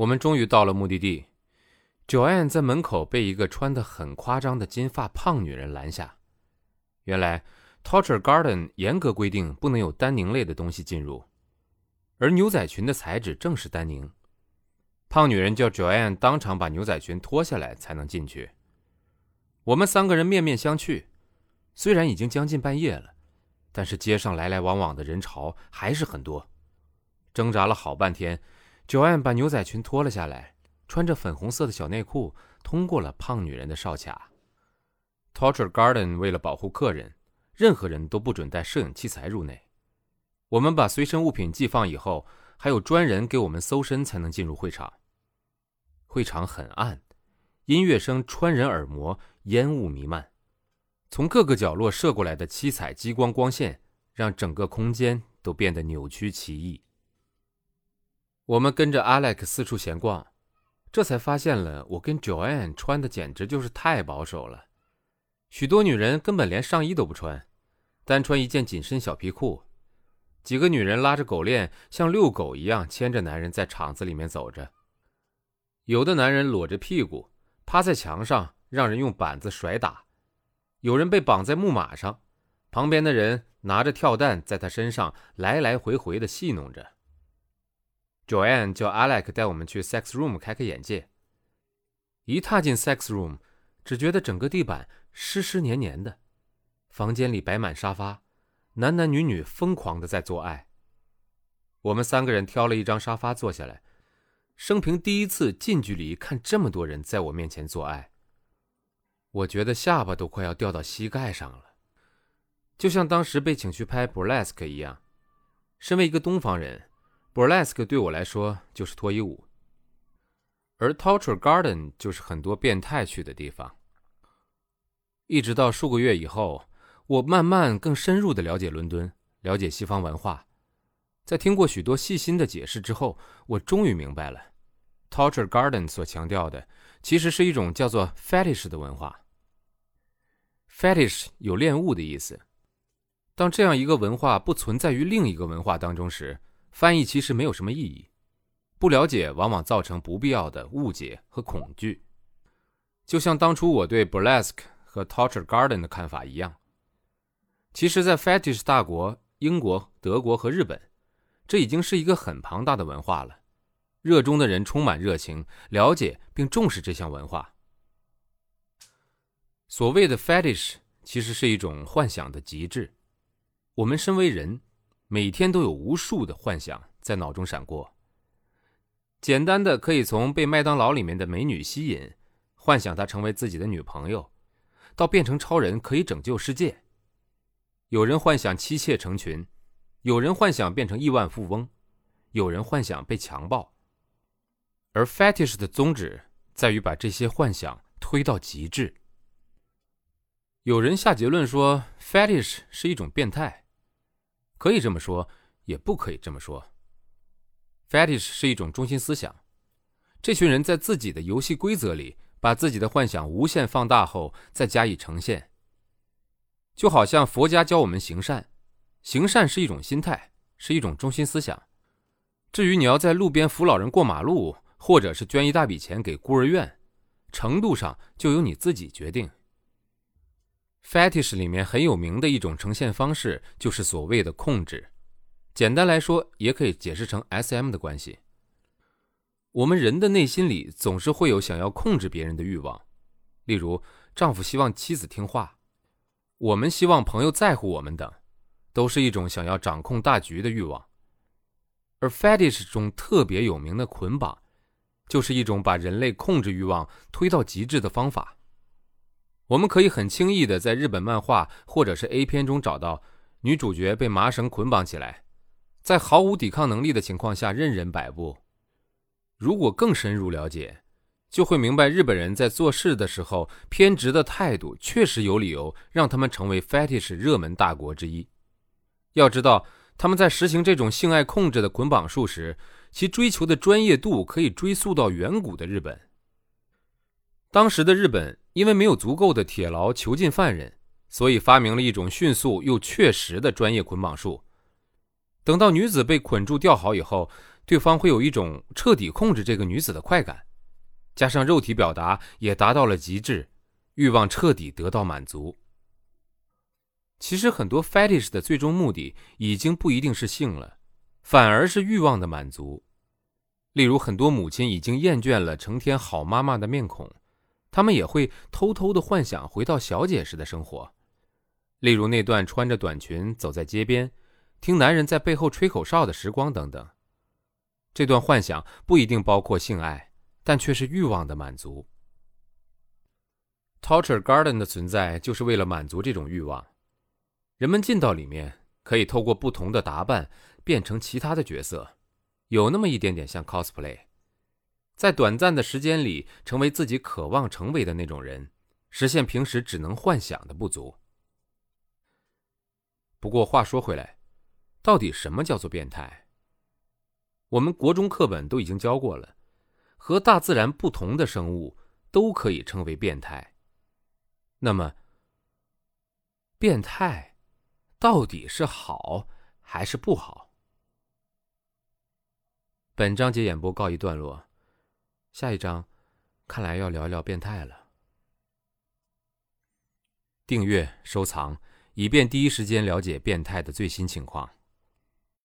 我们终于到了目的地。Joanne 在门口被一个穿得很夸张的金发胖女人拦下。原来 Torture Garden 严格规定不能有丹宁类的东西进入，而牛仔裙的材质正是丹宁。胖女人叫 Joanne 当场把牛仔裙脱下来才能进去。我们三个人面面相觑，虽然已经将近半夜了，但是街上来来往往的人潮还是很多。挣扎了好半天。九安把牛仔裙脱了下来，穿着粉红色的小内裤，通过了胖女人的哨卡。Torture Garden 为了保护客人，任何人都不准带摄影器材入内。我们把随身物品寄放以后，还有专人给我们搜身才能进入会场。会场很暗，音乐声穿人耳膜，烟雾弥漫，从各个角落射过来的七彩激光光线，让整个空间都变得扭曲奇异。我们跟着 Alex 四处闲逛，这才发现了我跟 Joanne 穿的简直就是太保守了。许多女人根本连上衣都不穿，单穿一件紧身小皮裤。几个女人拉着狗链，像遛狗一样牵着男人在场子里面走着。有的男人裸着屁股趴在墙上，让人用板子甩打；有人被绑在木马上，旁边的人拿着跳蛋在他身上来来回回的戏弄着。Joanne 叫 Alex 带我们去 Sex Room 开开眼界。一踏进 Sex Room，只觉得整个地板湿湿黏黏的，房间里摆满沙发，男男女女疯狂的在做爱。我们三个人挑了一张沙发坐下来，生平第一次近距离看这么多人在我面前做爱，我觉得下巴都快要掉到膝盖上了，就像当时被请去拍 Burlesque 一样。身为一个东方人。Burlesque 对我来说就是脱衣舞，而 Torture Garden 就是很多变态去的地方。一直到数个月以后，我慢慢更深入的了解伦敦，了解西方文化。在听过许多细心的解释之后，我终于明白了，Torture Garden 所强调的其实是一种叫做 Fetish 的文化。Fetish 有恋物的意思。当这样一个文化不存在于另一个文化当中时，翻译其实没有什么意义，不了解往往造成不必要的误解和恐惧，就像当初我对 Burlesque 和 Torture Garden 的看法一样。其实，在 Fetish 大国英国、德国和日本，这已经是一个很庞大的文化了，热衷的人充满热情，了解并重视这项文化。所谓的 Fetish 其实是一种幻想的极致，我们身为人。每天都有无数的幻想在脑中闪过。简单的可以从被麦当劳里面的美女吸引，幻想她成为自己的女朋友，到变成超人可以拯救世界。有人幻想妻妾成群，有人幻想变成亿万富翁，有人幻想被强暴。而 fetish 的宗旨在于把这些幻想推到极致。有人下结论说，fetish 是一种变态。可以这么说，也不可以这么说。Fetish 是一种中心思想，这群人在自己的游戏规则里，把自己的幻想无限放大后再加以呈现。就好像佛家教我们行善，行善是一种心态，是一种中心思想。至于你要在路边扶老人过马路，或者是捐一大笔钱给孤儿院，程度上就由你自己决定。Fetish 里面很有名的一种呈现方式，就是所谓的控制。简单来说，也可以解释成 SM 的关系。我们人的内心里总是会有想要控制别人的欲望，例如丈夫希望妻子听话，我们希望朋友在乎我们等，都是一种想要掌控大局的欲望。而 Fetish 中特别有名的捆绑，就是一种把人类控制欲望推到极致的方法。我们可以很轻易的在日本漫画或者是 A 片中找到女主角被麻绳捆绑起来，在毫无抵抗能力的情况下任人摆布。如果更深入了解，就会明白日本人在做事的时候偏执的态度确实有理由让他们成为 fetish 热门大国之一。要知道，他们在实行这种性爱控制的捆绑术时，其追求的专业度可以追溯到远古的日本。当时的日本。因为没有足够的铁牢囚禁犯人，所以发明了一种迅速又确实的专业捆绑术。等到女子被捆住吊好以后，对方会有一种彻底控制这个女子的快感，加上肉体表达也达到了极致，欲望彻底得到满足。其实很多 fetish 的最终目的已经不一定是性了，反而是欲望的满足。例如，很多母亲已经厌倦了成天好妈妈的面孔，他们也会偷偷的幻想回到小姐时的生活。例如那段穿着短裙走在街边，听男人在背后吹口哨的时光等等。这段幻想不一定包括性爱，但却是欲望的满足。Torture Garden 的存在就是为了满足这种欲望。人们进到里面，可以透过不同的打扮变成其他的角色，有那么一点点像 cosplay，在短暂的时间里成为自己渴望成为的那种人，实现平时只能幻想的不足。不过话说回来，到底什么叫做变态？我们国中课本都已经教过了，和大自然不同的生物都可以称为变态。那么，变态到底是好还是不好？本章节演播告一段落，下一章看来要聊聊变态了。订阅收藏。以便第一时间了解变态的最新情况。